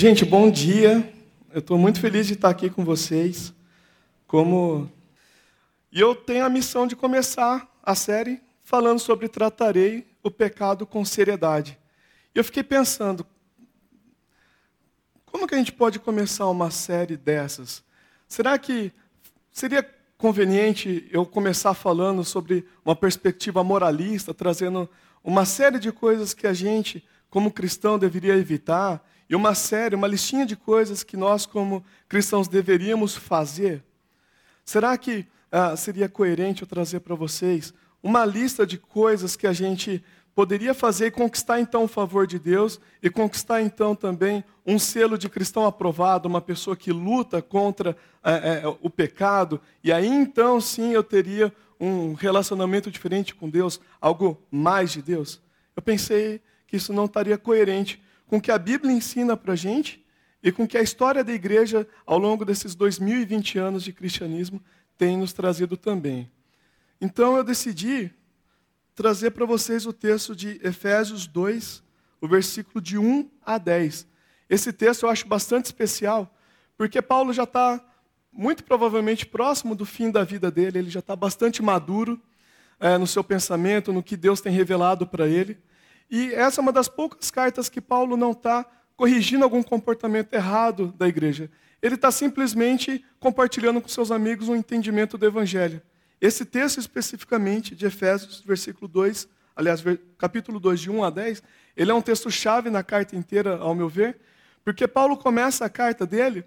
Gente, bom dia. Eu estou muito feliz de estar aqui com vocês. Como e eu tenho a missão de começar a série falando sobre tratarei o pecado com seriedade. E eu fiquei pensando, como que a gente pode começar uma série dessas? Será que seria conveniente eu começar falando sobre uma perspectiva moralista, trazendo uma série de coisas que a gente, como cristão, deveria evitar, e uma série, uma listinha de coisas que nós, como cristãos, deveríamos fazer? Será que ah, seria coerente eu trazer para vocês uma lista de coisas que a gente poderia fazer e conquistar então o favor de Deus e conquistar então também um selo de cristão aprovado, uma pessoa que luta contra é, é, o pecado, e aí então sim eu teria um relacionamento diferente com Deus, algo mais de Deus. Eu pensei que isso não estaria coerente com o que a Bíblia ensina para a gente e com o que a história da igreja ao longo desses 2020 anos de cristianismo tem nos trazido também. Então eu decidi trazer para vocês o texto de Efésios 2, o versículo de 1 a 10. Esse texto eu acho bastante especial, porque Paulo já está muito provavelmente próximo do fim da vida dele, ele já está bastante maduro é, no seu pensamento, no que Deus tem revelado para ele. E essa é uma das poucas cartas que Paulo não está corrigindo algum comportamento errado da igreja. Ele está simplesmente compartilhando com seus amigos um entendimento do Evangelho. Esse texto especificamente de Efésios, versículo 2, aliás, capítulo 2, de 1 a 10, ele é um texto chave na carta inteira, ao meu ver, porque Paulo começa a carta dele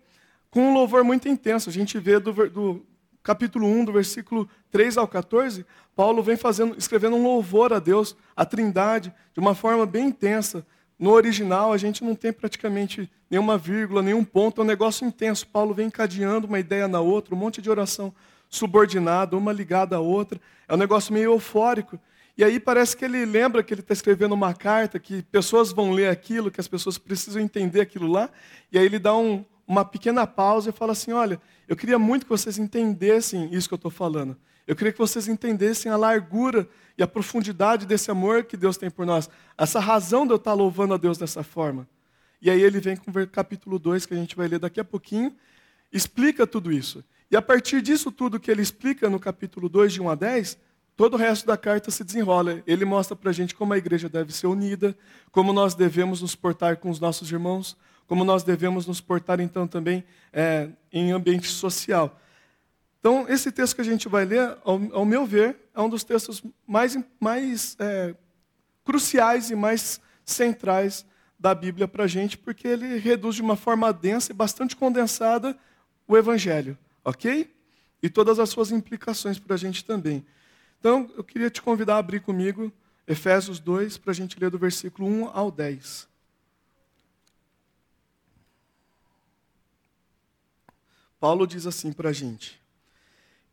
com um louvor muito intenso. A gente vê do, do capítulo 1, do versículo 3 ao 14, Paulo vem fazendo, escrevendo um louvor a Deus, a Trindade, de uma forma bem intensa. No original, a gente não tem praticamente nenhuma vírgula, nenhum ponto, é um negócio intenso. Paulo vem encadeando uma ideia na outra, um monte de oração subordinada, uma ligada à outra. É um negócio meio eufórico. E aí parece que ele lembra que ele está escrevendo uma carta, que pessoas vão ler aquilo, que as pessoas precisam entender aquilo lá. E aí ele dá um, uma pequena pausa e fala assim: Olha, eu queria muito que vocês entendessem isso que eu estou falando. Eu queria que vocês entendessem a largura e a profundidade desse amor que Deus tem por nós. Essa razão de eu estar louvando a Deus dessa forma. E aí ele vem com o capítulo 2, que a gente vai ler daqui a pouquinho, explica tudo isso. E a partir disso tudo que ele explica no capítulo 2, de 1 a 10, todo o resto da carta se desenrola. Ele mostra para a gente como a igreja deve ser unida, como nós devemos nos portar com os nossos irmãos, como nós devemos nos portar então também é, em ambiente social. Então, esse texto que a gente vai ler, ao, ao meu ver, é um dos textos mais, mais é, cruciais e mais centrais da Bíblia para a gente, porque ele reduz de uma forma densa e bastante condensada o Evangelho ok? E todas as suas implicações para a gente também. Então, eu queria te convidar a abrir comigo Efésios 2, para a gente ler do versículo 1 ao 10. Paulo diz assim para a gente: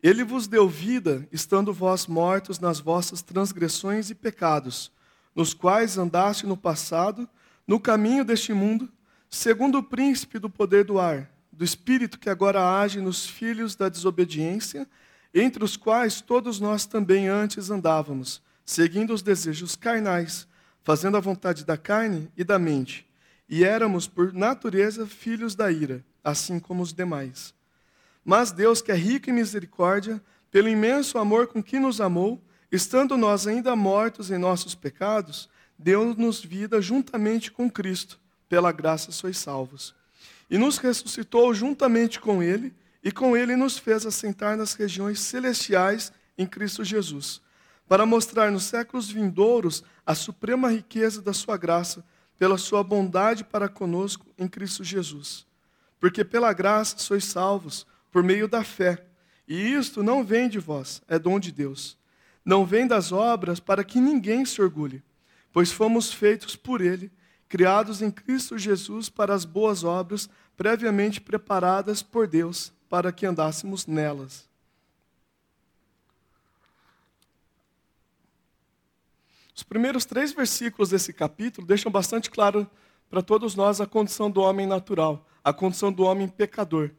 Ele vos deu vida, estando vós mortos nas vossas transgressões e pecados, nos quais andaste no passado, no caminho deste mundo, segundo o príncipe do poder do ar do Espírito que agora age nos filhos da desobediência, entre os quais todos nós também antes andávamos, seguindo os desejos carnais, fazendo a vontade da carne e da mente. E éramos, por natureza, filhos da ira, assim como os demais. Mas Deus, que é rico em misericórdia, pelo imenso amor com que nos amou, estando nós ainda mortos em nossos pecados, deu-nos vida juntamente com Cristo. Pela graça sois salvos e nos ressuscitou juntamente com Ele, e com Ele nos fez assentar nas regiões celestiais em Cristo Jesus, para mostrar nos séculos vindouros a suprema riqueza da Sua graça, pela Sua bondade para conosco em Cristo Jesus. Porque pela graça sois salvos, por meio da fé. E isto não vem de vós, é dom de Deus. Não vem das obras para que ninguém se orgulhe, pois fomos feitos por Ele criados em Cristo Jesus para as boas obras, previamente preparadas por Deus para que andássemos nelas. Os primeiros três versículos desse capítulo deixam bastante claro para todos nós a condição do homem natural, a condição do homem pecador.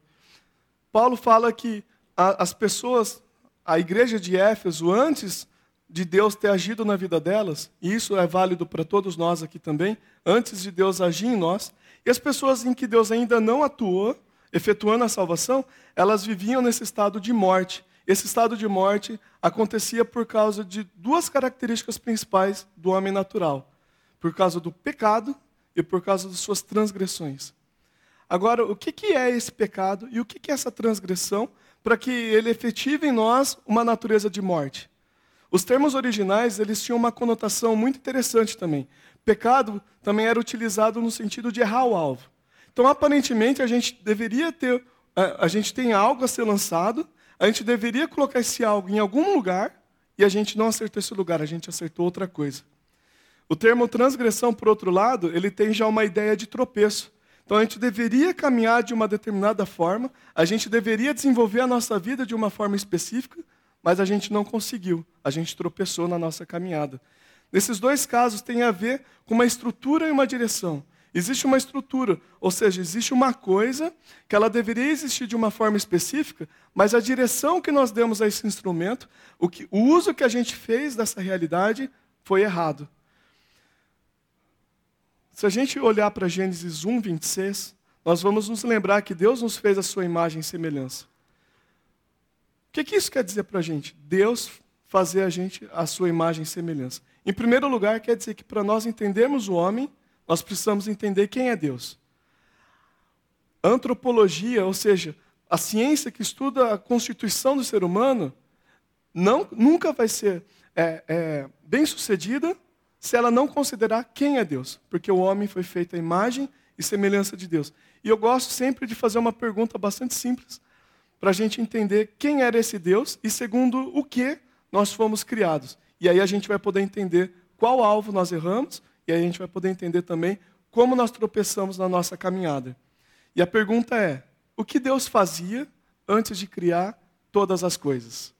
Paulo fala que a, as pessoas, a igreja de Éfeso, antes de Deus ter agido na vida delas, e isso é válido para todos nós aqui também, antes de Deus agir em nós, e as pessoas em que Deus ainda não atuou, efetuando a salvação, elas viviam nesse estado de morte. Esse estado de morte acontecia por causa de duas características principais do homem natural: por causa do pecado e por causa de suas transgressões. Agora, o que é esse pecado e o que é essa transgressão para que ele efetive em nós uma natureza de morte? Os termos originais eles tinham uma conotação muito interessante também. Pecado também era utilizado no sentido de errar o alvo. Então, aparentemente, a gente deveria ter, a gente tem algo a ser lançado, a gente deveria colocar esse algo em algum lugar e a gente não acertou esse lugar, a gente acertou outra coisa. O termo transgressão, por outro lado, ele tem já uma ideia de tropeço. Então a gente deveria caminhar de uma determinada forma, a gente deveria desenvolver a nossa vida de uma forma específica, mas a gente não conseguiu, a gente tropeçou na nossa caminhada. Nesses dois casos tem a ver com uma estrutura e uma direção. Existe uma estrutura, ou seja, existe uma coisa que ela deveria existir de uma forma específica, mas a direção que nós demos a esse instrumento, o, que, o uso que a gente fez dessa realidade foi errado. Se a gente olhar para Gênesis 1, 26, nós vamos nos lembrar que Deus nos fez a sua imagem e semelhança. O que, que isso quer dizer para a gente? Deus fazer a gente a sua imagem e semelhança. Em primeiro lugar, quer dizer que para nós entendermos o homem, nós precisamos entender quem é Deus. Antropologia, ou seja, a ciência que estuda a constituição do ser humano, não, nunca vai ser é, é, bem sucedida se ela não considerar quem é Deus, porque o homem foi feito à imagem e semelhança de Deus. E eu gosto sempre de fazer uma pergunta bastante simples, para a gente entender quem era esse Deus e segundo o que nós fomos criados. E aí a gente vai poder entender qual alvo nós erramos e aí a gente vai poder entender também como nós tropeçamos na nossa caminhada. E a pergunta é: o que Deus fazia antes de criar todas as coisas?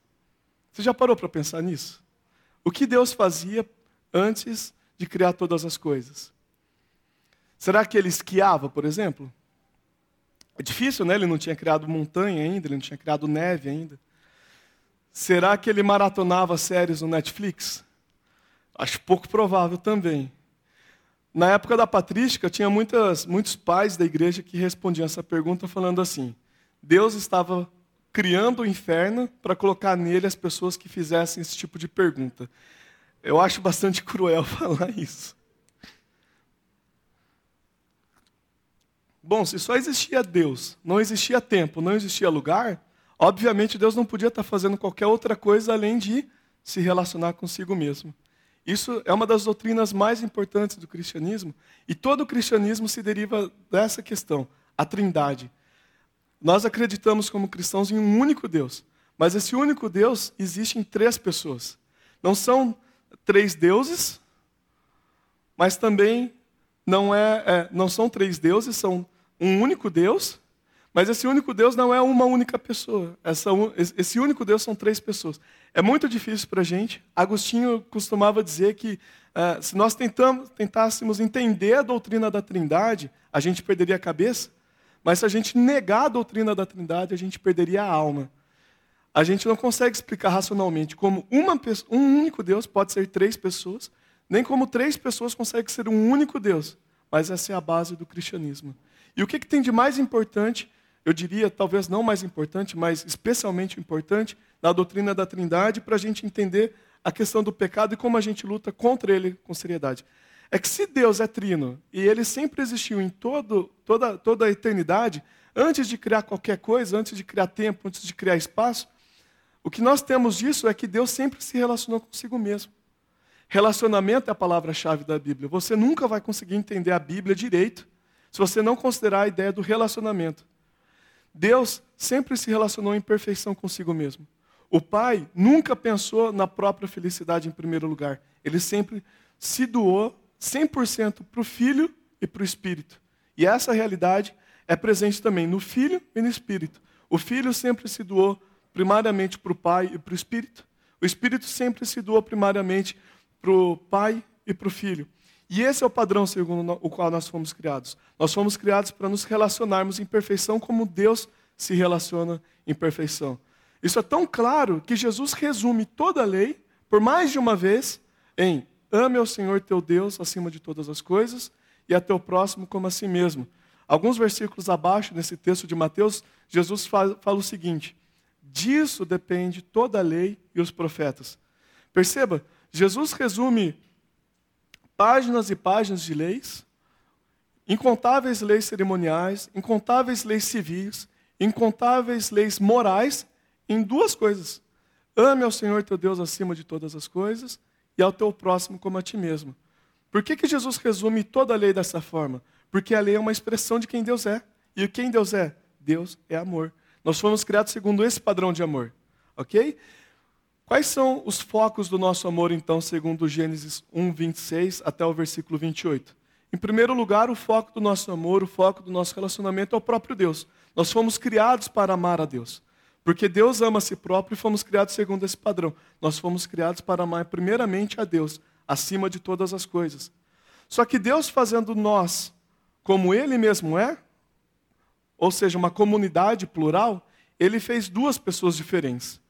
Você já parou para pensar nisso? O que Deus fazia antes de criar todas as coisas? Será que ele esquiava, por exemplo? É difícil, né? Ele não tinha criado montanha ainda, ele não tinha criado neve ainda. Será que ele maratonava séries no Netflix? Acho pouco provável também. Na época da patrística, tinha muitas, muitos pais da igreja que respondiam essa pergunta falando assim: Deus estava criando o inferno para colocar nele as pessoas que fizessem esse tipo de pergunta. Eu acho bastante cruel falar isso. Bom, se só existia Deus, não existia tempo, não existia lugar, obviamente Deus não podia estar fazendo qualquer outra coisa além de se relacionar consigo mesmo. Isso é uma das doutrinas mais importantes do cristianismo, e todo o cristianismo se deriva dessa questão, a Trindade. Nós acreditamos como cristãos em um único Deus, mas esse único Deus existe em três pessoas. Não são três deuses, mas também não, é, é, não são três deuses, são um único Deus, mas esse único Deus não é uma única pessoa. Essa, esse único Deus são três pessoas. É muito difícil para a gente. Agostinho costumava dizer que uh, se nós tentamos, tentássemos entender a doutrina da Trindade, a gente perderia a cabeça. Mas se a gente negar a doutrina da Trindade, a gente perderia a alma. A gente não consegue explicar racionalmente como uma, um único Deus pode ser três pessoas, nem como três pessoas conseguem ser um único Deus. Mas essa é a base do cristianismo. E o que, que tem de mais importante eu diria, talvez não mais importante, mas especialmente importante, na doutrina da Trindade, para a gente entender a questão do pecado e como a gente luta contra ele com seriedade. É que se Deus é trino e ele sempre existiu em todo, toda, toda a eternidade, antes de criar qualquer coisa, antes de criar tempo, antes de criar espaço, o que nós temos disso é que Deus sempre se relacionou consigo mesmo. Relacionamento é a palavra-chave da Bíblia. Você nunca vai conseguir entender a Bíblia direito se você não considerar a ideia do relacionamento. Deus sempre se relacionou em perfeição consigo mesmo. O pai nunca pensou na própria felicidade em primeiro lugar. Ele sempre se doou 100% para o filho e para o espírito. E essa realidade é presente também no filho e no espírito. O filho sempre se doou primariamente para o pai e para o espírito. O espírito sempre se doou primariamente para o pai e para o filho. E esse é o padrão segundo o qual nós fomos criados. Nós fomos criados para nos relacionarmos em perfeição como Deus se relaciona em perfeição. Isso é tão claro que Jesus resume toda a lei por mais de uma vez em ame ao Senhor teu Deus acima de todas as coisas e a teu próximo como a si mesmo. Alguns versículos abaixo, nesse texto de Mateus, Jesus fala, fala o seguinte: disso depende toda a lei e os profetas. Perceba, Jesus resume páginas e páginas de leis, incontáveis leis cerimoniais, incontáveis leis civis, incontáveis leis morais em duas coisas: ame ao Senhor teu Deus acima de todas as coisas e ao teu próximo como a ti mesmo. Por que, que Jesus resume toda a lei dessa forma? Porque a lei é uma expressão de quem Deus é. E quem Deus é? Deus é amor. Nós fomos criados segundo esse padrão de amor. Ok? Quais são os focos do nosso amor, então, segundo Gênesis 1, 26 até o versículo 28? Em primeiro lugar, o foco do nosso amor, o foco do nosso relacionamento é o próprio Deus. Nós fomos criados para amar a Deus. Porque Deus ama a si próprio e fomos criados segundo esse padrão. Nós fomos criados para amar primeiramente a Deus, acima de todas as coisas. Só que Deus fazendo nós como Ele mesmo é, ou seja, uma comunidade plural, Ele fez duas pessoas diferentes.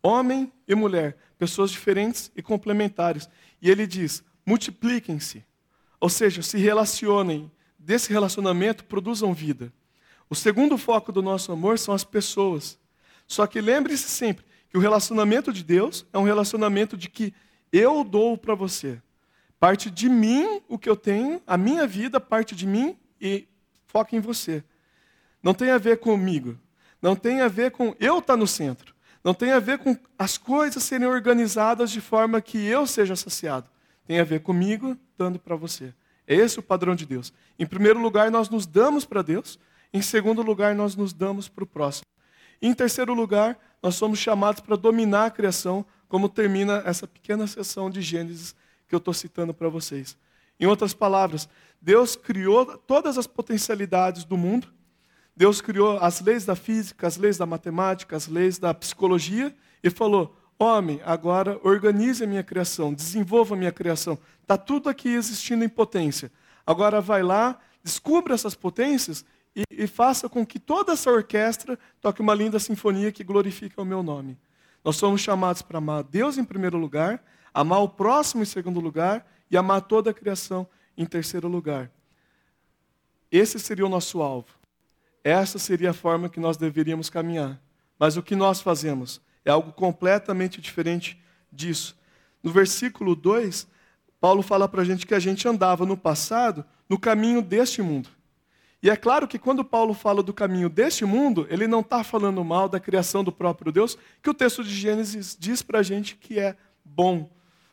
Homem e mulher, pessoas diferentes e complementares. E Ele diz, multipliquem-se. Ou seja, se relacionem. Desse relacionamento, produzam vida. O segundo foco do nosso amor são as pessoas. Só que lembre-se sempre que o relacionamento de Deus é um relacionamento de que eu dou para você. Parte de mim o que eu tenho, a minha vida parte de mim e foca em você. Não tem a ver comigo. Não tem a ver com eu estar tá no centro. Não tem a ver com as coisas serem organizadas de forma que eu seja saciado. Tem a ver comigo dando para você. É esse o padrão de Deus. Em primeiro lugar, nós nos damos para Deus. Em segundo lugar, nós nos damos para o próximo. Em terceiro lugar, nós somos chamados para dominar a criação, como termina essa pequena sessão de Gênesis que eu estou citando para vocês. Em outras palavras, Deus criou todas as potencialidades do mundo, Deus criou as leis da física, as leis da matemática, as leis da psicologia e falou: Homem, agora organize a minha criação, desenvolva a minha criação. Está tudo aqui existindo em potência. Agora vai lá, descubra essas potências e, e faça com que toda essa orquestra toque uma linda sinfonia que glorifica o meu nome. Nós somos chamados para amar Deus em primeiro lugar, amar o próximo em segundo lugar e amar toda a criação em terceiro lugar. Esse seria o nosso alvo. Essa seria a forma que nós deveríamos caminhar. Mas o que nós fazemos é algo completamente diferente disso. No versículo 2, Paulo fala para a gente que a gente andava no passado no caminho deste mundo. E é claro que quando Paulo fala do caminho deste mundo, ele não está falando mal da criação do próprio Deus, que o texto de Gênesis diz para a gente que é bom.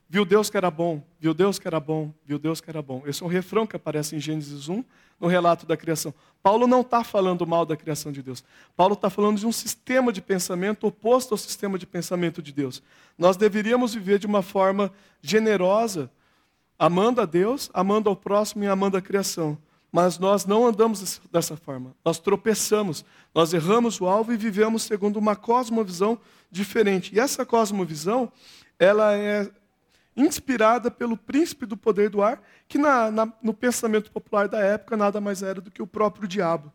Viu Deus que era bom, viu Deus que era bom, viu Deus que era bom. Esse é um refrão que aparece em Gênesis 1, no relato da criação. Paulo não está falando mal da criação de Deus. Paulo está falando de um sistema de pensamento oposto ao sistema de pensamento de Deus. Nós deveríamos viver de uma forma generosa, amando a Deus, amando ao próximo e amando a criação. Mas nós não andamos dessa forma. Nós tropeçamos, nós erramos o alvo e vivemos segundo uma cosmovisão diferente. E essa cosmovisão, ela é inspirada pelo príncipe do poder do ar, que na, na, no pensamento popular da época nada mais era do que o próprio diabo.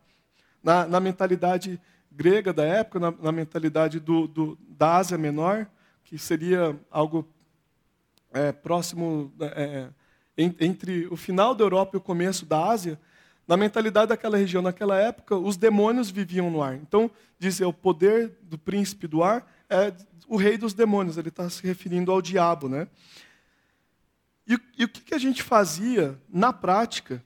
Na, na mentalidade grega da época, na, mentalidade do, do, da Ásia Menor, que seria algo é, próximo é, entre o final da Europa e o começo da Ásia, na mentalidade daquela região, naquela época, os demônios viviam no ar. Então, dizer o poder do príncipe do ar é o rei dos demônios, ele está se referindo ao diabo. Né? E, e o que, que, a gente fazia na prática,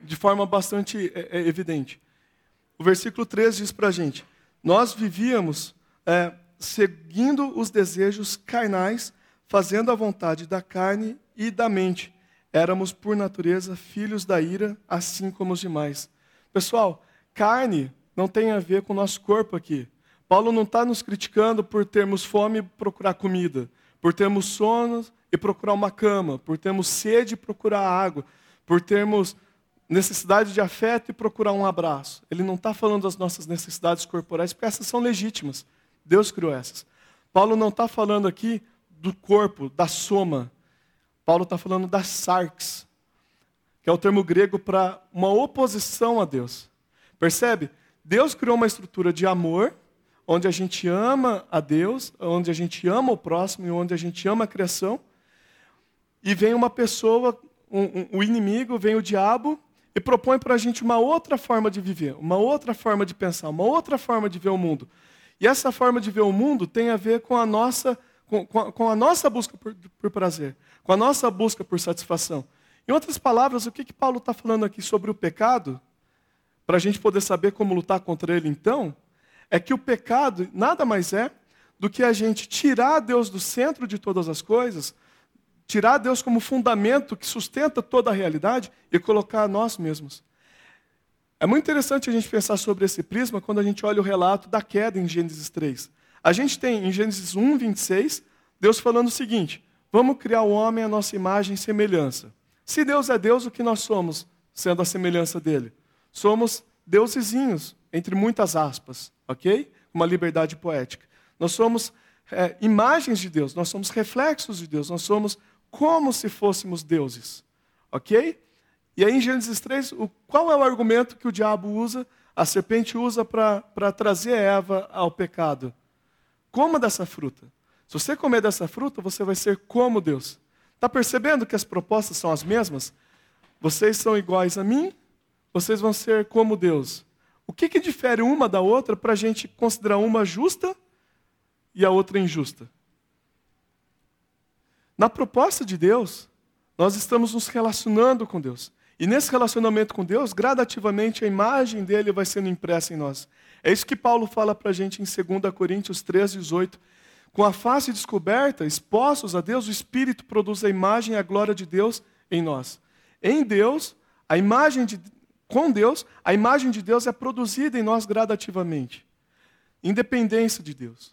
de forma bastante é, é, evidente? O versículo 13 diz para a gente: Nós vivíamos é, seguindo os desejos carnais, fazendo a vontade da carne e da mente. Éramos, por natureza, filhos da ira, assim como os demais. Pessoal, carne não tem a ver com o nosso corpo aqui. Paulo não está nos criticando por termos fome e procurar comida, por termos sono e procurar uma cama, por termos sede e procurar água, por termos necessidade de afeto e procurar um abraço. Ele não está falando das nossas necessidades corporais, porque essas são legítimas. Deus criou essas. Paulo não está falando aqui do corpo, da soma, Paulo está falando das sarx, que é o termo grego para uma oposição a Deus. Percebe? Deus criou uma estrutura de amor, onde a gente ama a Deus, onde a gente ama o próximo e onde a gente ama a criação. E vem uma pessoa, um, um, o inimigo, vem o diabo e propõe para a gente uma outra forma de viver, uma outra forma de pensar, uma outra forma de ver o mundo. E essa forma de ver o mundo tem a ver com a nossa, com, com a, com a nossa busca por, por, prazer, com a nossa busca por satisfação. Em outras palavras, o que, que Paulo está falando aqui sobre o pecado, para a gente poder saber como lutar contra ele então, é que o pecado nada mais é do que a gente tirar Deus do centro de todas as coisas, tirar Deus como fundamento que sustenta toda a realidade e colocar a nós mesmos. É muito interessante a gente pensar sobre esse prisma quando a gente olha o relato da queda em Gênesis 3. A gente tem em Gênesis 1, 26, Deus falando o seguinte: vamos criar o homem à nossa imagem e semelhança. Se Deus é Deus, o que nós somos, sendo a semelhança dele? Somos deusezinhos, entre muitas aspas, ok? Uma liberdade poética. Nós somos é, imagens de Deus, nós somos reflexos de Deus, nós somos como se fôssemos deuses, ok? E aí em Gênesis 3, o, qual é o argumento que o diabo usa, a serpente usa para trazer Eva ao pecado? Coma dessa fruta. Se você comer dessa fruta, você vai ser como Deus. Está percebendo que as propostas são as mesmas? Vocês são iguais a mim, vocês vão ser como Deus. O que, que difere uma da outra para a gente considerar uma justa e a outra injusta? Na proposta de Deus, nós estamos nos relacionando com Deus. E nesse relacionamento com Deus, gradativamente a imagem dele vai sendo impressa em nós. É isso que Paulo fala para a gente em 2 Coríntios 3, 18. Com a face descoberta, expostos a Deus, o Espírito produz a imagem e a glória de Deus em nós. Em Deus, a imagem de, com Deus, a imagem de Deus é produzida em nós gradativamente. Independência de Deus.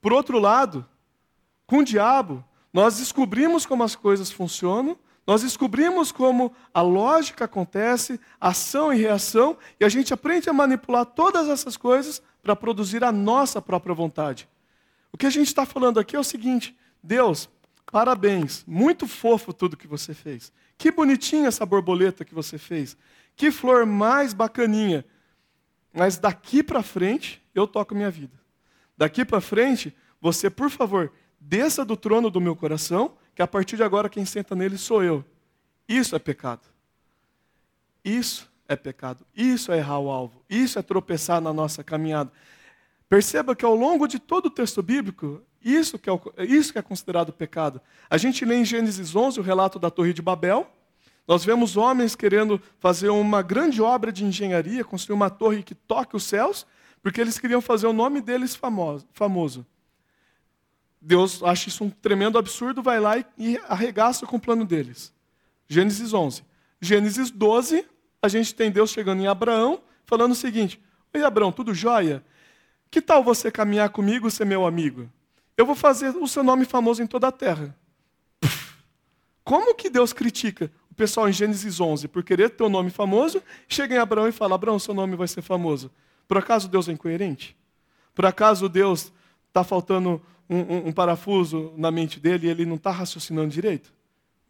Por outro lado, com o diabo, nós descobrimos como as coisas funcionam, nós descobrimos como a lógica acontece, ação e reação, e a gente aprende a manipular todas essas coisas para produzir a nossa própria vontade. O que a gente está falando aqui é o seguinte: Deus, parabéns, muito fofo tudo que você fez. Que bonitinha essa borboleta que você fez. Que flor mais bacaninha. Mas daqui para frente, eu toco minha vida. Daqui para frente, você, por favor, desça do trono do meu coração que a partir de agora quem senta nele sou eu. Isso é pecado. Isso é pecado. Isso é errar o alvo. Isso é tropeçar na nossa caminhada. Perceba que ao longo de todo o texto bíblico, isso que é, isso que é considerado pecado. A gente lê em Gênesis 11 o relato da Torre de Babel. Nós vemos homens querendo fazer uma grande obra de engenharia, construir uma torre que toque os céus, porque eles queriam fazer o nome deles famoso. Deus acha isso um tremendo absurdo, vai lá e, arregaça com o plano deles. Gênesis 11. Gênesis 12, a gente tem Deus chegando em Abraão, falando o seguinte: Oi, Abraão, tudo jóia? Que tal você caminhar comigo ser meu amigo? Eu vou fazer o seu nome famoso em toda a terra. Como que Deus critica o pessoal em Gênesis 11 por querer ter um nome famoso? Chega em Abraão e fala: Abraão, seu nome vai ser famoso. Por acaso Deus é incoerente? Por acaso Deus está faltando um, um, um parafuso na mente dele e ele não está raciocinando direito?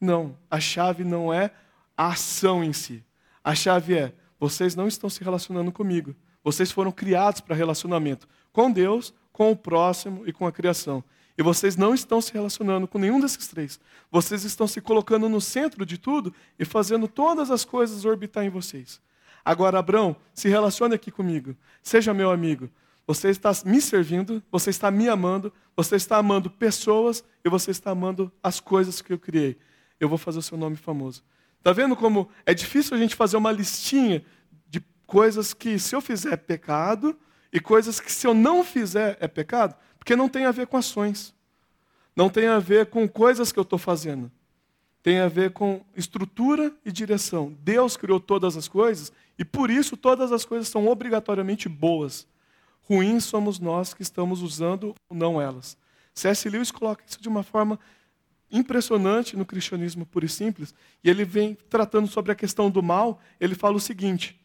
Não, a chave não é a ação em si. A chave é: vocês não estão se relacionando comigo. Vocês foram criados para relacionamento com Deus, com o próximo e com a criação. E vocês não estão se relacionando com nenhum desses três. Vocês estão se colocando no centro de tudo e fazendo todas as coisas orbitar em vocês. Agora, Abraão, se relacione aqui comigo. Seja meu amigo. Você está me servindo, você está me amando, você está amando pessoas e você está amando as coisas que eu criei. Eu vou fazer o seu nome famoso. Está vendo como é difícil a gente fazer uma listinha de coisas que, se eu fizer, é pecado e coisas que, se eu não fizer, é pecado? Porque não tem a ver com ações. Não tem a ver com coisas que eu estou fazendo. Tem a ver com estrutura e direção. Deus criou todas as coisas e, por isso, todas as coisas são obrigatoriamente boas ruins somos nós que estamos usando ou não elas. C.S. Lewis coloca isso de uma forma impressionante no cristianismo puro e simples, e ele vem tratando sobre a questão do mal, ele fala o seguinte: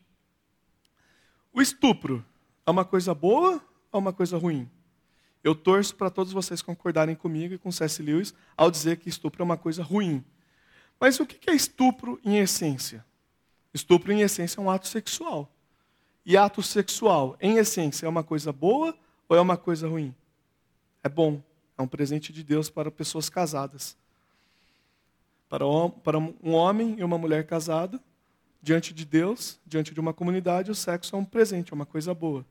O estupro é uma coisa boa ou uma coisa ruim? Eu torço para todos vocês concordarem comigo e com C.S. Lewis ao dizer que estupro é uma coisa ruim. Mas o que é estupro em essência? Estupro em essência é um ato sexual. E ato sexual, em essência, é uma coisa boa ou é uma coisa ruim? É bom, é um presente de Deus para pessoas casadas. Para um homem e uma mulher casada, diante de Deus, diante de uma comunidade, o sexo é um presente, é uma coisa boa.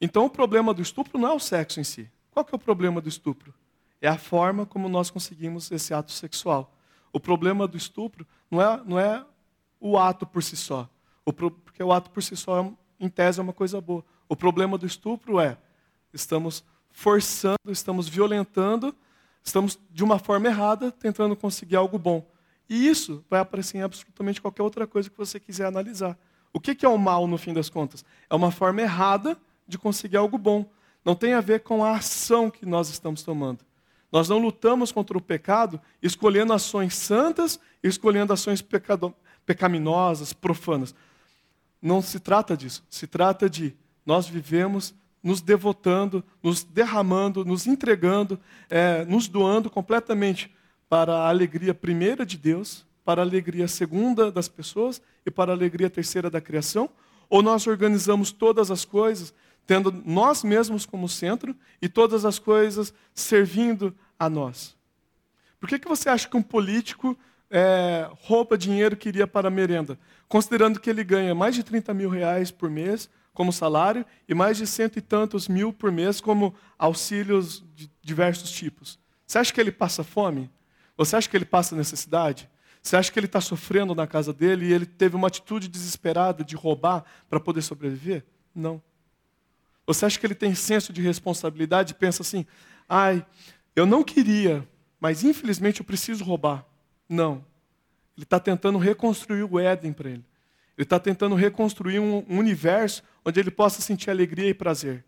Então o problema do estupro não é o sexo em si. Qual que é o problema do estupro? É a forma como nós conseguimos esse ato sexual. O problema do estupro não é, não é o ato por si só. O pro, porque o ato por si só, é, em tese, é uma coisa boa. O problema do estupro é estamos forçando, estamos violentando, estamos de uma forma errada tentando conseguir algo bom. E isso vai aparecer em absolutamente qualquer outra coisa que você quiser analisar. O que é o mal, no fim das contas? É uma forma errada de conseguir algo bom. Não tem a ver com a ação que nós estamos tomando. Nós não lutamos contra o pecado escolhendo ações santas escolhendo ações pecaminosas, profanas. Não se trata disso. Se trata de nós vivemos nos devotando, nos derramando, nos entregando, é, nos doando completamente para a alegria primeira de Deus, para a alegria segunda das pessoas e para a alegria terceira da criação? Ou nós organizamos todas as coisas tendo nós mesmos como centro e todas as coisas servindo a nós. Por que, que você acha que um político é, rouba dinheiro que iria para a merenda? Considerando que ele ganha mais de 30 mil reais por mês como salário e mais de cento e tantos mil por mês como auxílios de diversos tipos. Você acha que ele passa fome? Você acha que ele passa necessidade? Você acha que ele está sofrendo na casa dele e ele teve uma atitude desesperada de roubar para poder sobreviver? Não. Você acha que ele tem senso de responsabilidade e pensa assim: ai, eu não queria, mas infelizmente eu preciso roubar? Não. Ele está tentando reconstruir o Éden para ele. Ele está tentando reconstruir um, universo onde ele possa sentir alegria e prazer.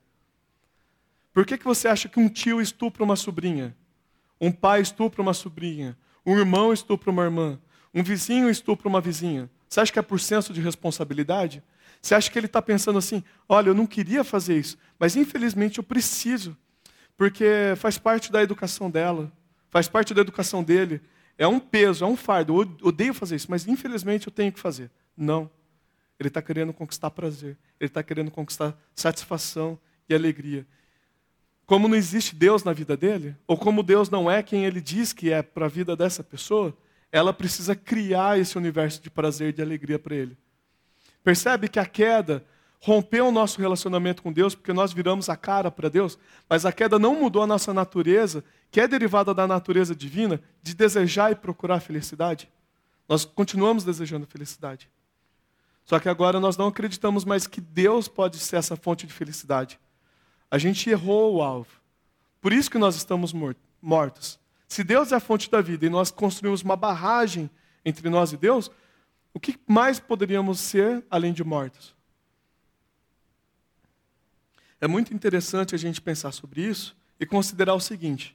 Por que, que você acha que um tio estupra uma sobrinha? Um pai estupra uma sobrinha? Um irmão estupra uma irmã? Um vizinho estupra uma vizinha? Você acha que é por senso de responsabilidade? Você acha que ele está pensando assim: olha, eu não queria fazer isso, mas infelizmente eu preciso, porque faz parte da educação dela, faz parte da educação dele. É um peso, é um fardo. Eu odeio fazer isso, mas infelizmente eu tenho que fazer. Não. Ele está querendo conquistar prazer, ele está querendo conquistar satisfação e alegria. Como não existe Deus na vida dele, ou como Deus não é quem ele diz que é para a vida dessa pessoa, ela precisa criar esse universo de prazer e de alegria para ele. Percebe que a queda rompeu o nosso relacionamento com Deus porque nós viramos a cara para Deus, mas a queda não mudou a nossa natureza, que é derivada da natureza divina, de desejar e procurar felicidade. Nós continuamos desejando felicidade. Só que agora nós não acreditamos mais que Deus pode ser essa fonte de felicidade. A gente errou o alvo. Por isso que nós estamos mortos. Se Deus é a fonte da vida e nós construímos uma barragem entre nós e Deus, o que mais poderíamos ser além de mortos? É muito interessante a gente pensar sobre isso e considerar o seguinte.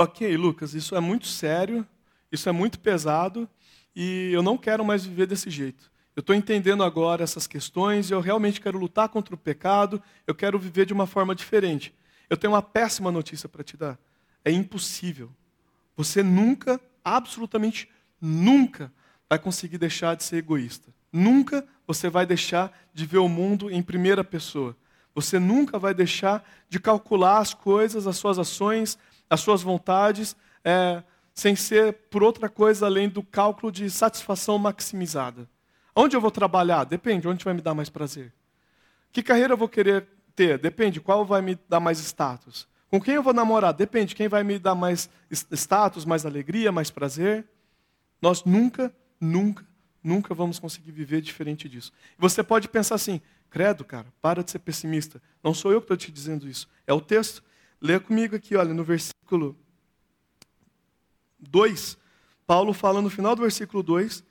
Ok, Lucas, isso é muito sério, isso é muito pesado e eu não quero mais viver desse jeito. Eu estou entendendo agora essas questões e eu realmente quero lutar contra o pecado, eu quero viver de uma forma diferente. Eu tenho uma péssima notícia para te dar. É impossível. Você nunca, absolutamente nunca vai conseguir deixar de ser egoísta. Nunca você vai deixar de ver o mundo em primeira pessoa. Você nunca vai deixar de calcular as coisas, as suas ações, as suas vontades, é, sem ser por outra coisa além do cálculo de satisfação maximizada. Onde eu vou trabalhar? Depende, onde vai me dar mais prazer. Que carreira eu vou querer ter? Depende, qual vai me dar mais status. Com quem eu vou namorar? Depende, quem vai me dar mais status, mais alegria, mais prazer. Nós nunca, nunca, nunca vamos conseguir viver diferente disso. Você pode pensar assim, credo, cara, para de ser pessimista. Não sou eu que estou te dizendo isso. É o texto. Lê comigo aqui, olha, no versículo 2. Paulo fala no final do versículo 2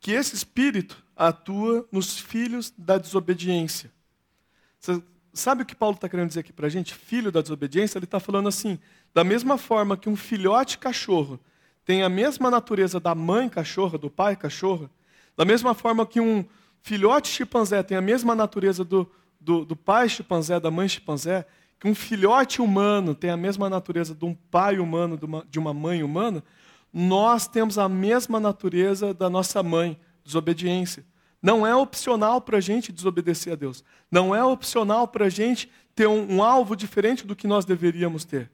que esse espírito atua nos filhos da desobediência. Você sabe o que Paulo está querendo dizer aqui para a gente? Filho da desobediência, ele está falando assim: da mesma forma que um filhote cachorro tem a mesma natureza da mãe cachorra, do pai cachorra, da mesma forma que um filhote chimpanzé tem a mesma natureza do, do, do pai chimpanzé, da mãe chimpanzé, que um filhote humano tem a mesma natureza de um pai humano, de uma, mãe humana, nós temos a mesma natureza da nossa mãe, desobediência. Não é opcional para a gente desobedecer a Deus. Não é opcional para a gente ter um, um, alvo diferente do que nós deveríamos ter.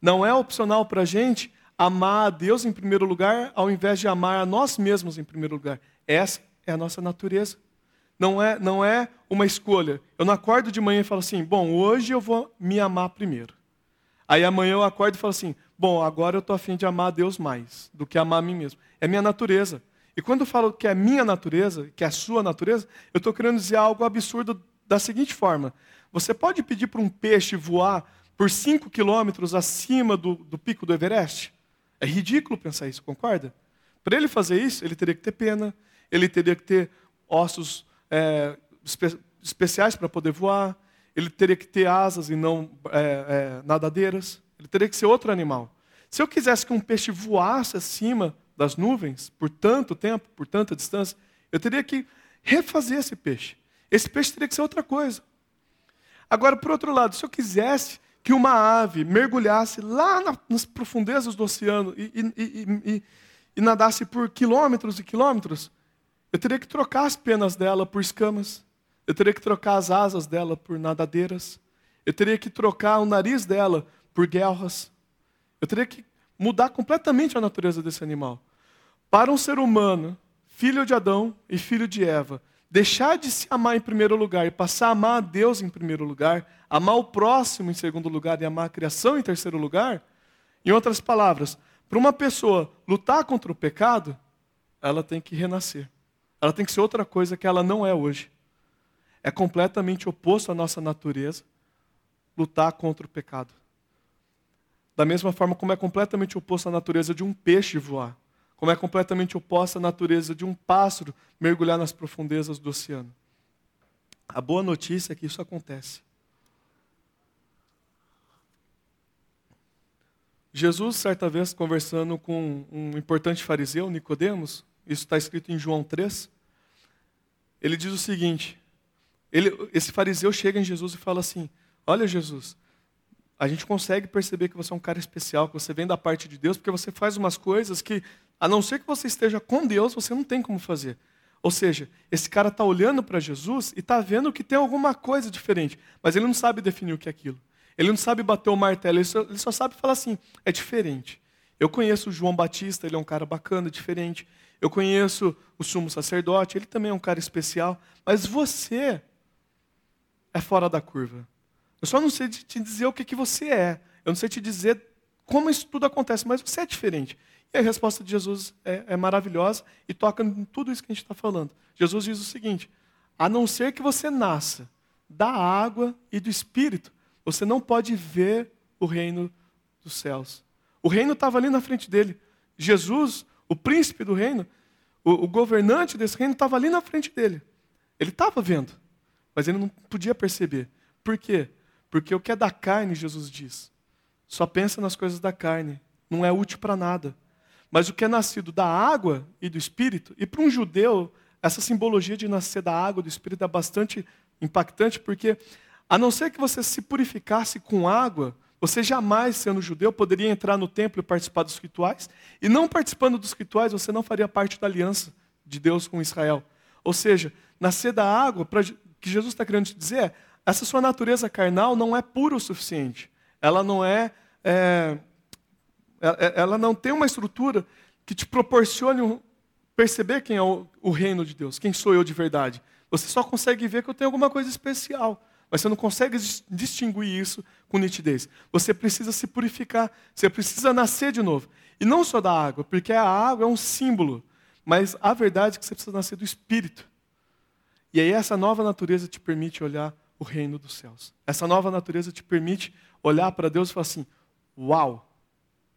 Não é opcional para a gente amar a Deus em primeiro lugar, ao invés de amar a nós mesmos em primeiro lugar. Essa é a nossa natureza. Não é, não é uma escolha. Eu não acordo de manhã e falo assim: bom, hoje eu vou me amar primeiro. Aí amanhã eu acordo e falo assim: bom, agora eu estou afim de amar a Deus mais do que amar a mim mesmo. É minha natureza. E quando eu falo que é minha natureza, que é a sua natureza, eu estou querendo dizer algo absurdo da seguinte forma: você pode pedir para um peixe voar por 5 quilômetros acima do, do pico do Everest? É ridículo pensar isso, concorda? Para ele fazer isso, ele teria que ter pena, ele teria que ter ossos é, espe especiais para poder voar, ele teria que ter asas e não é, é, nadadeiras, ele teria que ser outro animal. Se eu quisesse que um peixe voasse acima das nuvens por tanto tempo, por tanta distância, eu teria que refazer esse peixe. Esse peixe teria que ser outra coisa. Agora, por outro lado, se eu quisesse que uma ave mergulhasse lá nas profundezas do oceano e, e, e, e, nadasse por quilômetros e quilômetros, eu teria que trocar as penas dela por escamas, eu teria que trocar as asas dela por nadadeiras, eu teria que trocar o nariz dela por guerras, eu teria que mudar completamente a natureza desse animal. Para um ser humano, filho de Adão e filho de Eva, deixar de se amar em primeiro lugar e passar a amar a Deus em primeiro lugar, amar o próximo em segundo lugar e amar a criação em terceiro lugar, em outras palavras, para uma pessoa lutar contra o pecado, ela tem que renascer. Ela tem que ser outra coisa que ela não é hoje. É completamente oposto à nossa natureza lutar contra o pecado. Da mesma forma como é completamente oposto à natureza de um peixe voar, como é completamente oposta à natureza de um pássaro mergulhar nas profundezas do oceano. A boa notícia é que isso acontece. Jesus, certa vez, conversando com um importante fariseu, Nicodemos, isso está escrito em João 3, ele diz o seguinte: ele, esse fariseu chega em Jesus e fala assim: Olha, Jesus, a gente consegue perceber que você é um cara especial, que você vem da parte de Deus, porque você faz umas coisas que, a não ser que você esteja com Deus, você não tem como fazer. Ou seja, esse cara está olhando para Jesus e está vendo que tem alguma coisa diferente, mas ele não sabe definir o que é aquilo. Ele não sabe bater o martelo, ele só, ele só sabe falar assim: é diferente. Eu conheço o João Batista, ele é um cara bacana, diferente. Eu conheço o sumo sacerdote, ele também é um cara especial. Mas você é fora da curva. Eu só não sei te dizer o que, que você é. Eu não sei te dizer como isso tudo acontece, mas você é diferente. E a resposta de Jesus é, é maravilhosa e toca em tudo isso que a gente está falando. Jesus diz o seguinte: a não ser que você nasça da água e do espírito, você não pode ver o reino dos céus. O reino estava ali na frente dele. Jesus, o príncipe do reino, o, o governante desse reino, estava ali na frente dele. Ele estava vendo, mas ele não podia perceber. Por quê? Porque o que é da carne, Jesus diz, só pensa nas coisas da carne, não é útil para nada. Mas o que é nascido da água e do espírito, e para um judeu, essa simbologia de nascer da água e do espírito é bastante impactante, porque a não ser que você se purificasse com água, você jamais, sendo judeu, poderia entrar no templo e participar dos rituais, e não participando dos rituais, você não faria parte da aliança de Deus com Israel. Ou seja, nascer da água, pra, que Jesus está querendo te dizer é, essa sua natureza carnal não é pura o suficiente. Ela não é, é, é, é ela não tem uma estrutura que te proporcione perceber quem é o, o reino de Deus, quem sou eu de verdade. Você só consegue ver que eu tenho alguma coisa especial. Mas você não consegue distinguir isso com nitidez. Você precisa se purificar, você precisa nascer de novo. E não só da água, porque a água é um símbolo, mas a verdade é que você precisa nascer do Espírito. E aí essa nova natureza te permite olhar o reino dos céus. Essa nova natureza te permite olhar para Deus e falar assim: Uau,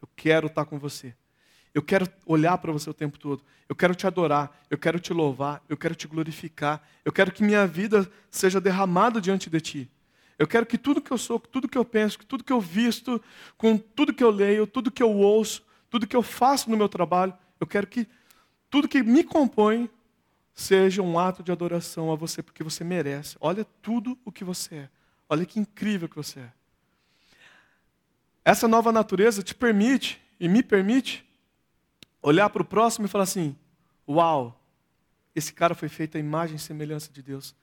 eu quero estar com você. Eu quero olhar para você o tempo todo. Eu quero te adorar. Eu quero te louvar. Eu quero te glorificar. Eu quero que minha vida seja derramada diante de ti. Eu quero que tudo que eu sou, tudo que eu penso, tudo que eu visto, com tudo que eu leio, tudo que eu ouço, tudo que eu faço no meu trabalho, eu quero que tudo que me compõe seja um ato de adoração a você, porque você merece. Olha tudo o que você é. Olha que incrível que você é. Essa nova natureza te permite e me permite olhar para o próximo e falar assim: Uau, esse cara foi feito à imagem e semelhança de Deus.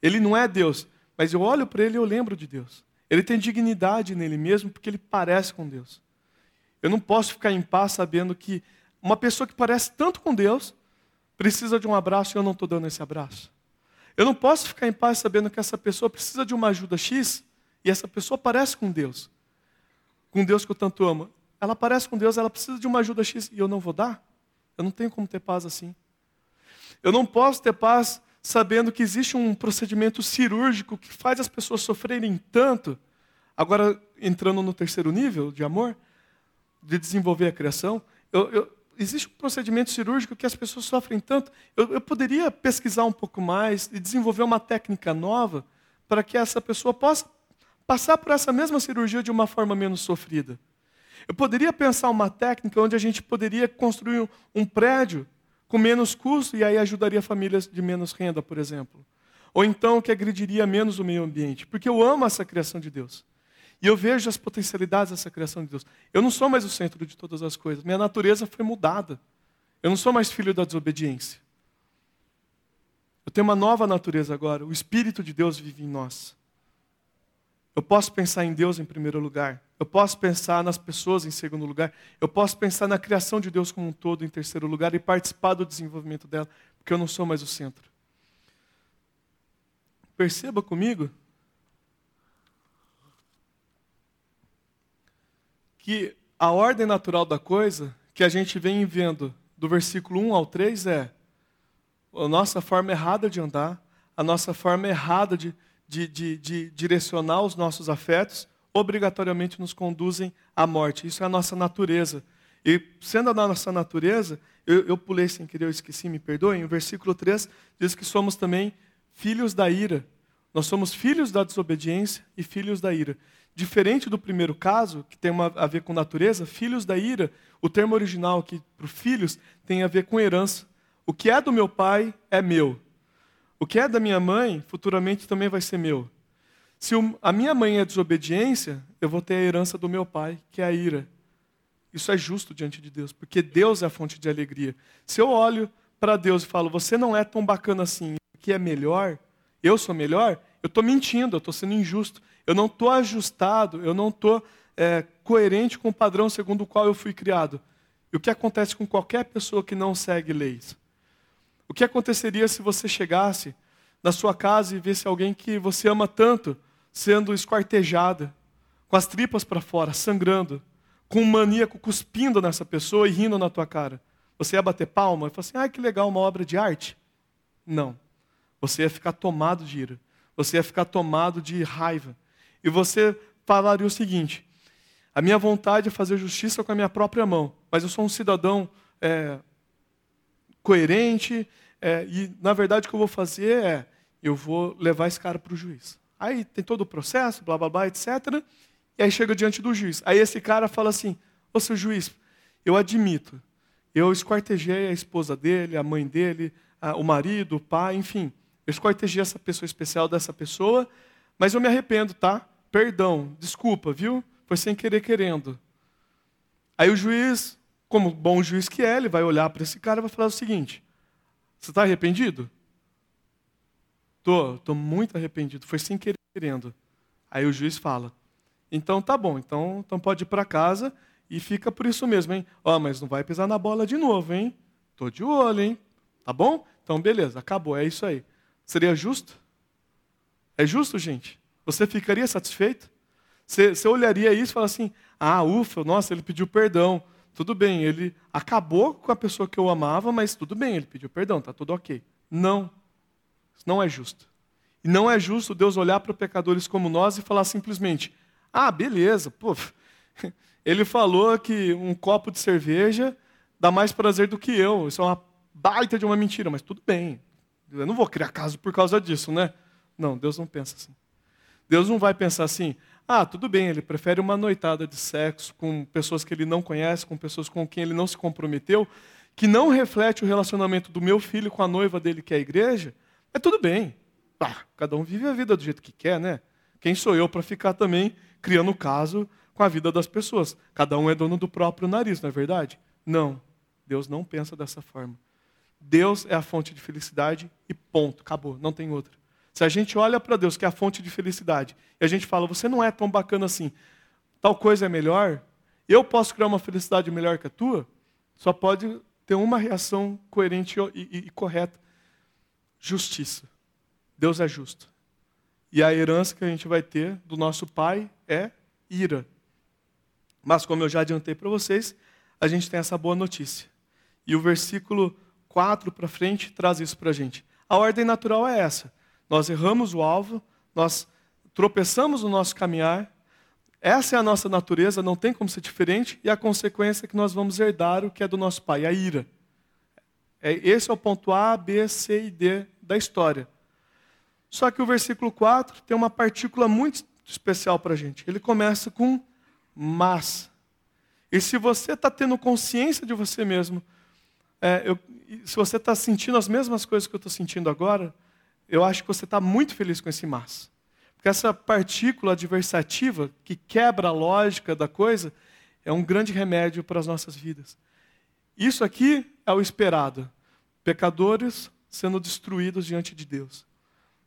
Ele não é Deus, mas eu olho para ele e eu lembro de Deus. Ele tem dignidade nele mesmo porque ele parece com Deus. Eu não posso ficar em paz sabendo que uma pessoa que parece tanto com Deus precisa de um abraço e eu não estou dando esse abraço. Eu não posso ficar em paz sabendo que essa pessoa precisa de uma ajuda X e essa pessoa parece com Deus. Com Deus que eu tanto amo. Ela parece com Deus, ela precisa de uma ajuda X e eu não vou dar? Eu não tenho como ter paz assim. Eu não posso ter paz sabendo que existe um procedimento cirúrgico que faz as pessoas sofrerem tanto. Agora, entrando no terceiro nível de amor, de desenvolver a criação, eu, eu, existe um procedimento cirúrgico que as pessoas sofrem tanto. Eu, eu poderia pesquisar um pouco mais e desenvolver uma técnica nova para que essa pessoa possa passar por essa mesma cirurgia de uma forma menos sofrida. Eu poderia pensar uma técnica onde a gente poderia construir um, prédio com menos custo e aí ajudaria famílias de menos renda, por exemplo. Ou então que agrediria menos o meio ambiente, porque eu amo essa criação de Deus. E eu vejo as potencialidades dessa criação de Deus. Eu não sou mais o centro de todas as coisas. Minha natureza foi mudada. Eu não sou mais filho da desobediência. Eu tenho uma nova natureza agora. O Espírito de Deus vive em nós. Eu posso pensar em Deus em primeiro lugar. Eu posso pensar nas pessoas em segundo lugar. Eu posso pensar na criação de Deus como um todo em terceiro lugar e participar do desenvolvimento dela, porque eu não sou mais o centro. Perceba comigo que a ordem natural da coisa que a gente vem vendo do versículo 1 ao 3 é a nossa forma errada de andar, a nossa forma errada de, de, de, de direcionar os nossos afetos, obrigatoriamente nos conduzem à morte. Isso é a nossa natureza. E sendo a nossa natureza, eu, eu pulei sem querer, eu esqueci, me perdoem. O versículo 3 diz que somos também filhos da ira. Nós somos filhos da desobediência e filhos da ira. Diferente do primeiro caso, que tem uma, a ver com natureza, filhos da ira, o termo original aqui para filhos tem a ver com herança. O que é do meu pai é meu. O que é da minha mãe, futuramente também vai ser meu. Se a minha mãe é desobediência, eu vou ter a herança do meu pai, que é a ira. Isso é justo diante de Deus, porque Deus é a fonte de alegria. Se eu olho para Deus e falo, você não é tão bacana assim, que é melhor, eu sou melhor, eu estou mentindo, eu estou sendo injusto. Eu não estou ajustado, eu não estou é, coerente com o padrão segundo o qual eu fui criado. E o que acontece com qualquer pessoa que não segue leis? O que aconteceria se você chegasse na sua casa e visse alguém que você ama tanto, sendo esquartejada, com as tripas para fora, sangrando, com um maníaco cuspindo nessa pessoa e rindo na tua cara. Você ia bater palma e falar assim: ah, que legal, uma obra de arte? Não. Você ia ficar tomado de ira. Você ia ficar tomado de raiva. E você falaria o seguinte: a minha vontade é fazer justiça com a minha própria mão, mas eu sou um cidadão é, coerente, é, e na verdade o que eu vou fazer é: eu vou levar esse cara para o juiz. Aí tem todo o processo, blá blá blá, etc. E aí chega diante do juiz. Aí esse cara fala assim: Ô seu juiz, eu admito, eu esquartejei a esposa dele, a mãe dele, a, o marido, o pai, enfim. Eu esquartejei essa pessoa especial dessa pessoa, mas eu me arrependo, tá? Perdão, desculpa, viu? Foi sem querer querendo. Aí o juiz, como bom juiz que é, ele vai olhar para esse cara e vai falar o seguinte: Você está arrependido? Tô, tô muito arrependido, foi sem querendo. Aí o juiz fala: Então tá bom, então, então pode ir para casa e fica por isso mesmo, hein? Ó, oh, mas não vai pisar na bola de novo, hein? Tô de olho, hein? Tá bom? Então beleza, acabou, é isso aí. Seria justo? É justo, gente? Você ficaria satisfeito? Você, você olharia isso e falaria assim: Ah, ufa, nossa, ele pediu perdão. Tudo bem, ele acabou com a pessoa que eu amava, mas tudo bem, ele pediu perdão, tá tudo ok. Não. Isso não é justo. E não é justo Deus olhar para pecadores como nós e falar simplesmente: ah, beleza, pô, ele falou que um copo de cerveja dá mais prazer do que eu. Isso é uma baita de uma mentira, mas tudo bem. Eu não vou criar caso por causa disso, né? Não, Deus não pensa assim. Deus não vai pensar assim: ah, tudo bem, ele prefere uma noitada de sexo com pessoas que ele não conhece, com pessoas com quem ele não se comprometeu, que não reflete o relacionamento do meu filho com a noiva dele, que é a igreja. É tudo bem. Cada um vive a vida do jeito que quer, né? Quem sou eu para ficar também criando caso com a vida das pessoas? Cada um é dono do próprio nariz, não é verdade? Não. Deus não pensa dessa forma. Deus é a fonte de felicidade e ponto, acabou, não tem outra. Se a gente olha para Deus, que é a fonte de felicidade, e a gente fala, você não é tão bacana assim, tal coisa é melhor, eu posso criar uma felicidade melhor que a tua, só pode ter uma reação coerente e, e, e correta: justiça. Deus é justo. E a herança que a gente vai ter do nosso pai é ira. Mas, como eu já adiantei para vocês, a gente tem essa boa notícia. E o versículo 4 para frente traz isso para a gente. A ordem natural é essa: nós erramos o alvo, nós tropeçamos no nosso caminhar, essa é a nossa natureza, não tem como ser diferente, e a consequência é que nós vamos herdar o que é do nosso pai, a ira. É, esse é o ponto A, B, C e D da história. Só que o versículo 4 tem uma partícula muito especial para a gente. Ele começa com mas. E se você está tendo consciência de você mesmo, é, eu, se você está sentindo as mesmas coisas que eu estou sentindo agora, eu acho que você está muito feliz com esse mas. Porque essa partícula adversativa, que quebra a lógica da coisa, é um grande remédio para as nossas vidas. Isso aqui é o esperado. Pecadores sendo destruídos diante de Deus.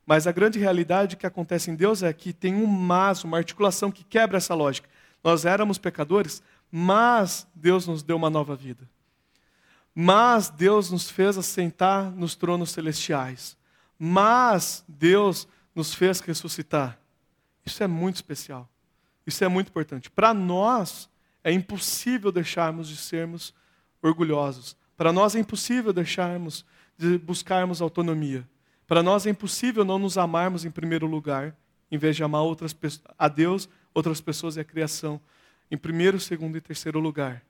Mas a grande realidade que acontece em Deus é que tem um mas, uma articulação que quebra essa lógica. Nós éramos pecadores, mas Deus nos deu uma nova vida. Mas Deus nos fez assentar nos tronos celestiais. Mas Deus nos fez ressuscitar. Isso é muito especial. Isso é muito importante. Para nós, é impossível deixarmos de sermos orgulhosos. Para nós é impossível deixarmos de buscarmos autonomia. Para nós é impossível não nos amarmos em primeiro lugar, em vez de amar outras a Deus, outras pessoas e a criação, em primeiro, segundo e terceiro lugar.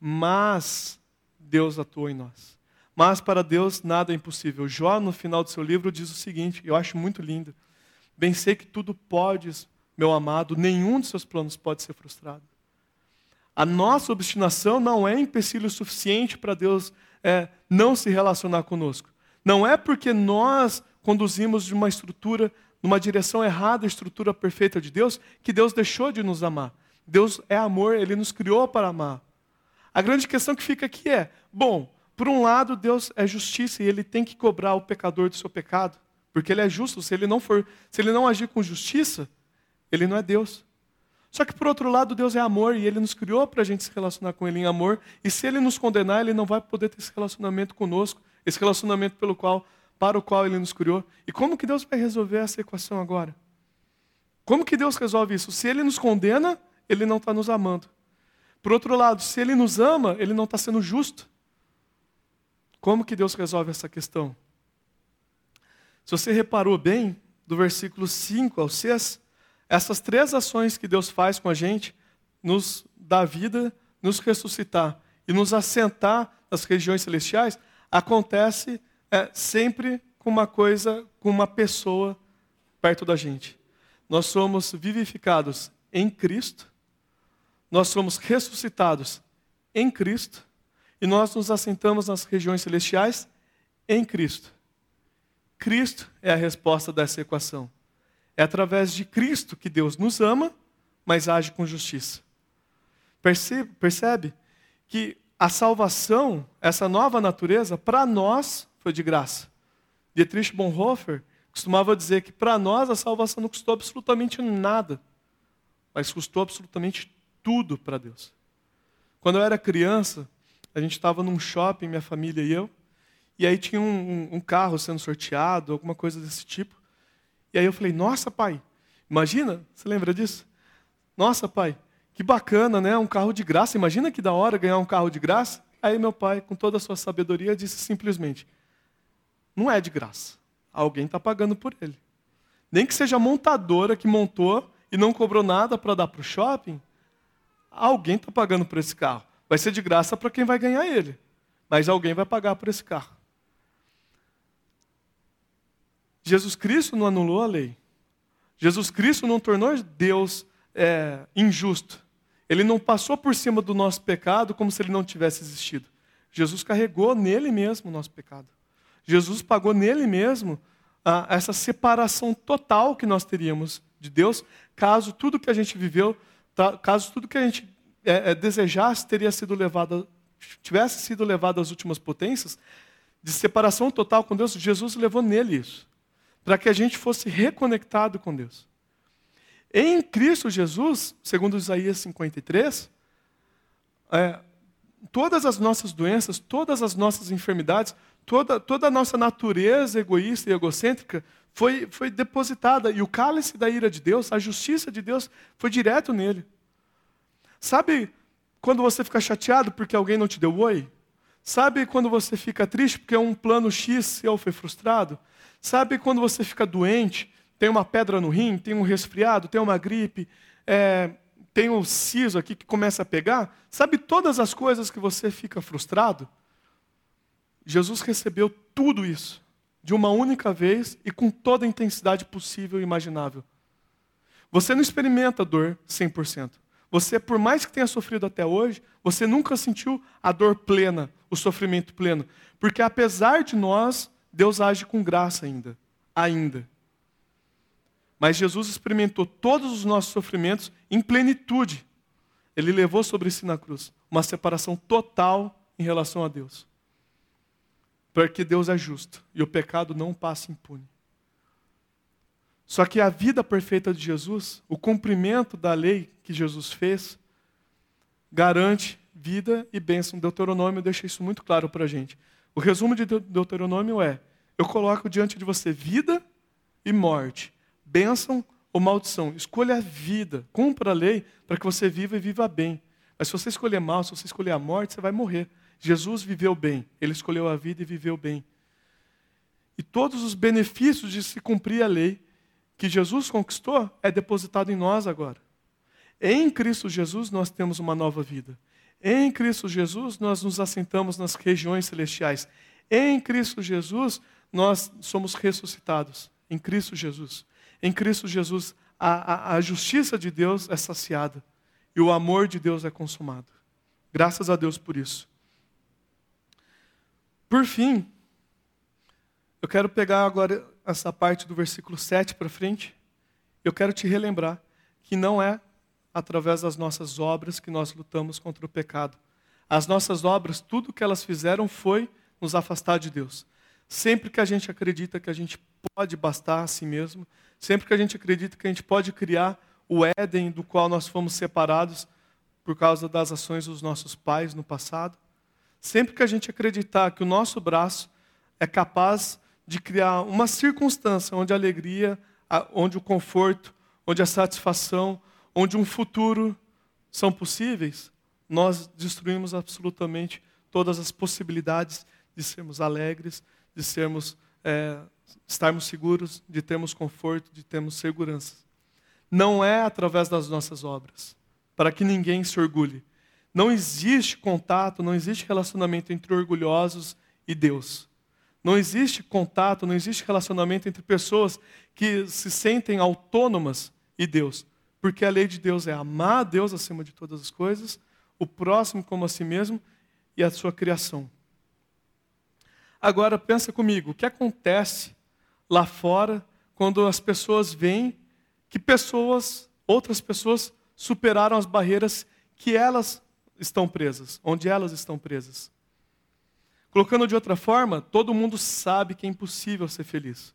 Mas Deus atuou em nós. Mas para Deus nada é impossível. Jó, no final do seu livro, diz o seguinte, eu acho muito lindo. Bem sei que tudo podes, meu amado, nenhum de seus planos pode ser frustrado. A nossa obstinação não é empecilho suficiente para Deus é, não se relacionar conosco. Não é porque nós conduzimos de uma estrutura, numa direção errada, a estrutura perfeita de Deus, que Deus deixou de nos amar. Deus é amor, Ele nos criou para amar. A grande questão que fica aqui é: bom, por um lado, Deus é justiça e Ele tem que cobrar o pecador do seu pecado, porque Ele é justo. Se Ele não for, se Ele não agir com justiça, Ele não é Deus. Só que por outro lado, Deus é amor e Ele nos criou para a gente se relacionar com Ele em amor. E se Ele nos condenar, Ele não vai poder ter esse relacionamento conosco esse relacionamento pelo qual, para o qual ele nos criou. E como que Deus vai resolver essa equação agora? Como que Deus resolve isso? Se ele nos condena, ele não está nos amando. Por outro lado, se ele nos ama, ele não está sendo justo. Como que Deus resolve essa questão? Se você reparou bem, do versículo 5 ao 6, essas três ações que Deus faz com a gente, nos dar vida, nos ressuscitar e nos assentar nas regiões celestiais, acontece é, sempre com uma coisa, com uma pessoa perto da gente. Nós somos vivificados em Cristo, nós somos ressuscitados em Cristo e nós nos assentamos nas regiões celestiais em Cristo. Cristo é a resposta dessa equação. É através de Cristo que Deus nos ama, mas age com justiça. Percebe, percebe que a salvação, essa nova natureza, para nós foi de graça. Dietrich Bonhoeffer costumava dizer que para nós a salvação não custou absolutamente nada, mas custou absolutamente tudo para Deus. Quando eu era criança, a gente estava num shopping, minha família e eu, e aí tinha um, um, carro sendo sorteado, alguma coisa desse tipo. E aí eu falei, nossa pai, imagina, você lembra disso? Nossa pai, que bacana, né? Um carro de graça. Imagina que da hora ganhar um carro de graça. Aí meu pai, com toda a sua sabedoria, disse simplesmente: Não é de graça. Alguém está pagando por ele. Nem que seja a montadora que montou e não cobrou nada para dar para o shopping, alguém está pagando por esse carro. Vai ser de graça para quem vai ganhar ele, mas alguém vai pagar por esse carro. Jesus Cristo não anulou a lei. Jesus Cristo não tornou Deus é, injusto. Ele não passou por cima do nosso pecado como se ele não tivesse existido. Jesus carregou nele mesmo o nosso pecado. Jesus pagou nele mesmo essa separação total que nós teríamos de Deus, caso tudo que a gente viveu, tá, caso tudo que a gente é, é, desejasse teria sido levado, tivesse sido levado às últimas potências, de separação total com Deus, Jesus levou nele isso, para que a gente fosse reconectado com Deus. Em Cristo Jesus, segundo Isaías 53, é, todas as nossas doenças, todas as nossas enfermidades, toda, toda a nossa natureza egoísta e egocêntrica foi, foi depositada. E o cálice da ira de Deus, a justiça de Deus, foi direto nele. Sabe quando você fica chateado porque alguém não te deu oi? Sabe quando você fica triste porque um plano X seu foi frustrado? Sabe quando você fica doente, tem uma pedra no rim, tem um resfriado, tem uma gripe, é, tem um siso aqui que começa a pegar? Sabe todas as coisas que você fica frustrado? Jesus recebeu tudo isso de uma única vez e com toda a intensidade possível e imaginável. Você não experimenta dor 100%. Você, por mais que tenha sofrido até hoje, você nunca sentiu a dor plena, o sofrimento pleno. Porque apesar de nós, Deus age com graça ainda. Ainda. Mas Jesus experimentou todos os nossos sofrimentos em plenitude. Ele levou sobre si na cruz uma separação total em relação a Deus. Porque Deus é justo e o pecado não passa impune. Só que a vida perfeita de Jesus, o cumprimento da lei que Jesus fez, garante vida e bênção. Deuteronômio deixa isso muito claro para a gente. O resumo de Deuteronômio é: eu coloco diante de você vida e morte, bênção ou maldição. Escolha a vida, cumpra a lei para que você viva e viva bem. Mas se você escolher mal, se você escolher a morte, você vai morrer. Jesus viveu bem, ele escolheu a vida e viveu bem. E todos os benefícios de se cumprir a lei que Jesus conquistou é depositado em nós agora. Em Cristo Jesus nós temos uma nova vida. Em Cristo Jesus nós nos assentamos nas regiões celestiais. Em Cristo Jesus nós somos ressuscitados. Em Cristo Jesus. Em Cristo Jesus a, a, a justiça de Deus é saciada e o amor de Deus é consumado. Graças a Deus por isso. Por fim, eu quero pegar agora essa parte do versículo 7 para frente. Eu quero te relembrar que não é através das nossas obras que nós lutamos contra o pecado. As nossas obras, tudo que elas fizeram foi nos afastar de Deus. Sempre que a gente acredita que a gente pode bastar a si mesmo, sempre que a gente acredita que a gente pode criar o Éden do qual nós fomos separados por causa das ações dos nossos pais no passado, sempre que a gente acreditar que o nosso braço é capaz de criar uma circunstância onde a alegria, onde o conforto, onde a satisfação, onde um futuro são possíveis, nós destruímos absolutamente todas as possibilidades de sermos alegres, de sermos, é, estarmos seguros, de termos conforto, de termos segurança. Não é através das nossas obras, para que ninguém se orgulhe. Não existe contato, não existe relacionamento entre orgulhosos e Deus. Não existe contato, não existe relacionamento entre pessoas que se sentem autônomas e Deus. Porque a lei de Deus é amar a Deus acima de todas as coisas, o próximo como a si mesmo e a sua criação. Agora pensa comigo, o que acontece lá fora quando as pessoas veem que pessoas, outras pessoas superaram as barreiras que elas estão presas, onde elas estão presas? Colocando de outra forma, todo mundo sabe que é impossível ser feliz.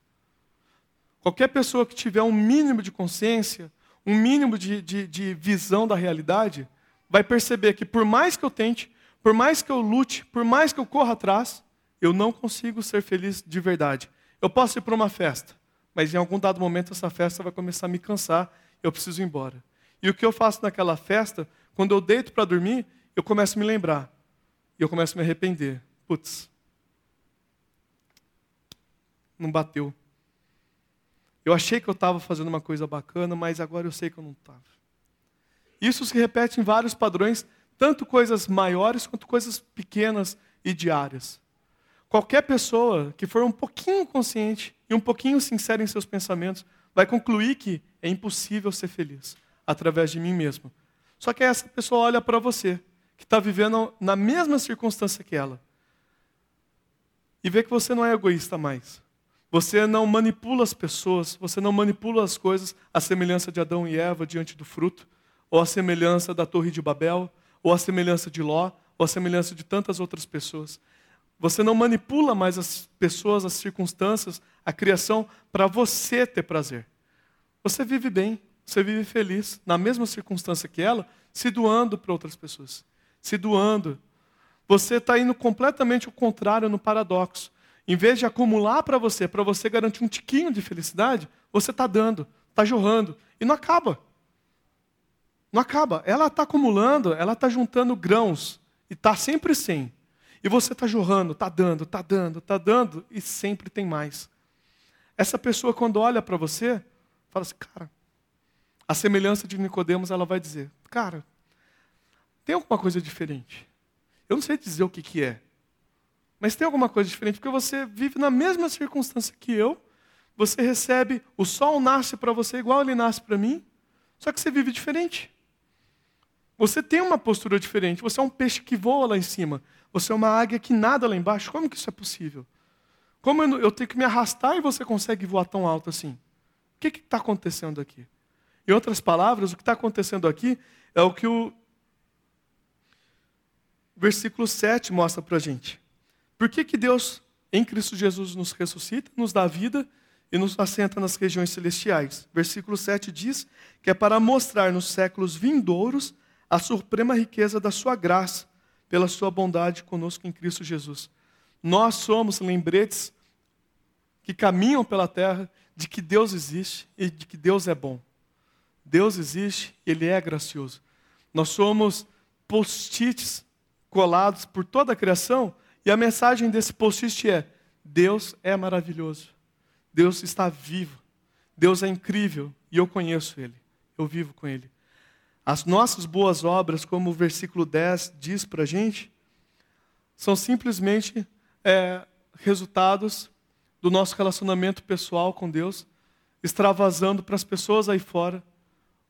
Qualquer pessoa que tiver um mínimo de consciência, um mínimo de, de, de, visão da realidade, vai perceber que por mais que eu tente, por mais que eu lute, por mais que eu corra atrás, eu não consigo ser feliz de verdade. Eu posso ir para uma festa, mas em algum dado momento essa festa vai começar a me cansar, eu preciso ir embora. E o que eu faço naquela festa, quando eu deito para dormir, eu começo a me lembrar. E eu começo a me arrepender putz, não bateu. Eu achei que eu estava fazendo uma coisa bacana, mas agora eu sei que eu não estava. Isso se repete em vários padrões, tanto coisas maiores quanto coisas pequenas e diárias. Qualquer pessoa que for um pouquinho consciente e um pouquinho sincera em seus pensamentos vai concluir que é impossível ser feliz através de mim mesmo. Só que essa pessoa olha para você, que está vivendo na mesma circunstância que ela, e vê que você não é egoísta mais. Você não manipula as pessoas, você não manipula as coisas à semelhança de Adão e Eva diante do fruto, ou à semelhança da Torre de Babel, ou à semelhança de Ló, ou à semelhança de tantas outras pessoas. Você não manipula mais as pessoas, as circunstâncias, a criação para você ter prazer. Você vive bem, você vive feliz, na mesma circunstância que ela, se doando para outras pessoas. Se doando. Você está indo completamente ao contrário no paradoxo. Em vez de acumular para você, para você garantir um tiquinho de felicidade, você está dando, está jorrando. E não acaba. Não acaba. Ela está acumulando, ela está juntando grãos. E está sempre sem. E você está jorrando, está dando, está dando, está dando, e sempre tem mais. Essa pessoa, quando olha para você, fala assim, cara, a semelhança de Nicodemos, ela vai dizer, cara, tem alguma coisa diferente. Eu não sei dizer o que, que é, mas tem alguma coisa diferente, porque você vive na mesma circunstância que eu, você recebe, o sol nasce para você igual ele nasce para mim, só que você vive diferente. Você tem uma postura diferente, você é um peixe que voa lá em cima. Você é uma águia que nada lá embaixo. Como que isso é possível? Como eu, eu tenho que me arrastar e você consegue voar tão alto assim? O que está acontecendo aqui? Em outras palavras, o que está acontecendo aqui é o que o versículo 7 mostra para a gente. Por que, que Deus, em Cristo Jesus, nos ressuscita, nos dá vida e nos assenta nas regiões celestiais? Versículo 7 diz que é para mostrar nos séculos vindouros a suprema riqueza da sua graça pela sua bondade conosco em Cristo Jesus. Nós somos lembretes que caminham pela terra de que Deus existe e de que Deus é bom. Deus existe, Ele é gracioso. Nós somos post-its colados por toda a criação e a mensagem desse post-it é: Deus é maravilhoso. Deus está vivo. Deus é incrível e eu conheço Ele. Eu vivo com Ele. As nossas boas obras, como o versículo 10 diz para a gente, são simplesmente é, resultados do nosso relacionamento pessoal com Deus, extravasando para as pessoas aí fora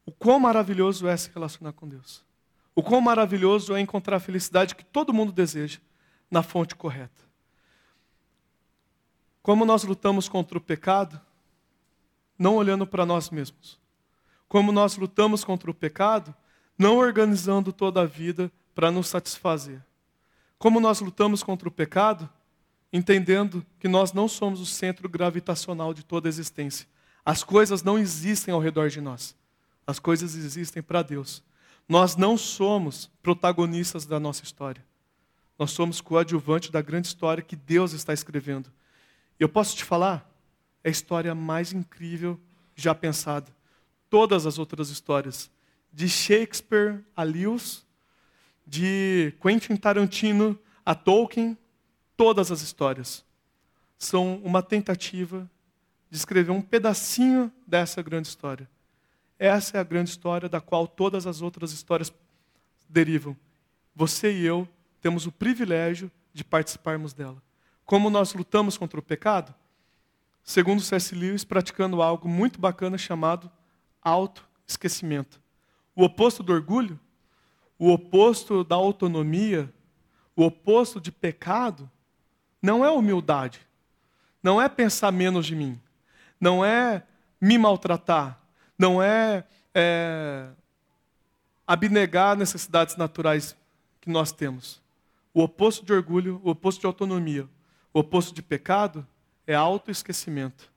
o quão maravilhoso é se relacionar com Deus. O quão maravilhoso é encontrar a felicidade que todo mundo deseja na fonte correta. Como nós lutamos contra o pecado, não olhando para nós mesmos como nós lutamos contra o pecado, não organizando toda a vida para nos satisfazer. Como nós lutamos contra o pecado, entendendo que nós não somos o centro gravitacional de toda a existência. As coisas não existem ao redor de nós. As coisas existem para Deus. Nós não somos protagonistas da nossa história. Nós somos coadjuvantes da grande história que Deus está escrevendo. Eu posso te falar, é a história mais incrível já pensada todas as outras histórias. De Shakespeare a Lewis, de Quentin Tarantino a Tolkien, todas as histórias são uma tentativa de escrever um pedacinho dessa grande história. Essa é a grande história da qual todas as outras histórias derivam. Você e eu temos o privilégio de participarmos dela. Como nós lutamos contra o pecado? Segundo C.S. Lewis, praticando algo muito bacana chamado autoesquecimento. O oposto do orgulho, o oposto da autonomia, o oposto de pecado, não é humildade, não é pensar menos de mim, não é me maltratar, não é, é abnegar necessidades naturais que nós temos. O oposto de orgulho, o oposto de autonomia, o oposto de pecado é autoesquecimento.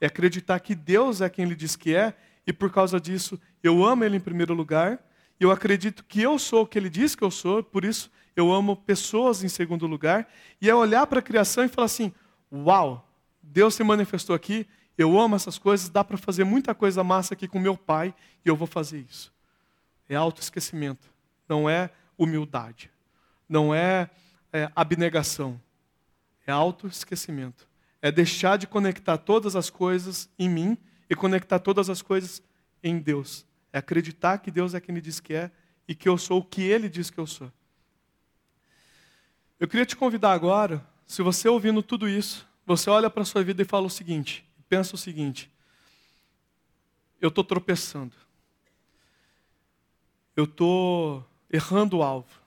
É acreditar que Deus é quem ele diz que é e por causa disso eu amo Ele em primeiro lugar, e eu acredito que eu sou o que Ele diz que eu sou, por isso eu amo pessoas em segundo lugar, e é olhar para a criação e falar assim: Uau, Deus se manifestou aqui, eu amo essas coisas, dá para fazer muita coisa massa aqui com meu pai, e eu vou fazer isso. É autoesquecimento, não é humildade, não é, é abnegação, é autoesquecimento. É deixar de conectar todas as coisas em mim e conectar todas as coisas em Deus. É acreditar que Deus é quem Ele diz que é e que eu sou o que Ele diz que eu sou. Eu queria te convidar agora, se você ouvindo tudo isso, você olha para a sua vida e fala o seguinte, pensa o seguinte: eu estou tropeçando, eu estou errando o alvo,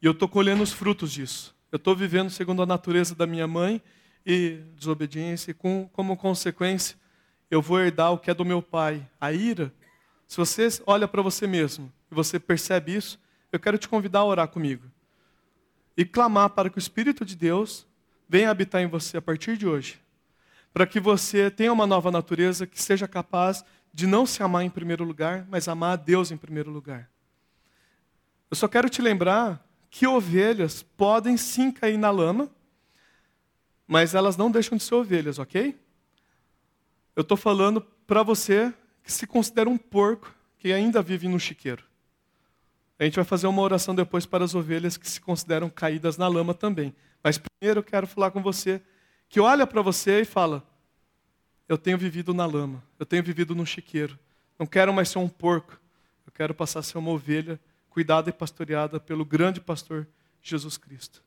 e eu estou colhendo os frutos disso. Eu estou vivendo segundo a natureza da minha mãe e desobediência, e com, como consequência, eu vou herdar o que é do meu pai, a ira. Se você olha para você mesmo e você percebe isso, eu quero te convidar a orar comigo. e clamar para que o Espírito de Deus venha habitar em você a partir de hoje. Para que você tenha uma nova natureza que seja capaz de não se amar em primeiro lugar, mas amar a Deus em primeiro lugar. Eu só quero te lembrar que ovelhas podem sim cair na lama, mas elas não deixam de ser ovelhas, ok? Eu estou falando para você que se considera um porco que ainda vive no chiqueiro. A gente vai fazer uma oração depois para as ovelhas que se consideram caídas na lama também. Mas primeiro eu quero falar com você que olha para você e fala: Eu tenho vivido na lama, eu tenho vivido no chiqueiro. Não quero mais ser um porco, eu quero passar a ser uma ovelha cuidada e pastoreada pelo grande pastor Jesus Cristo.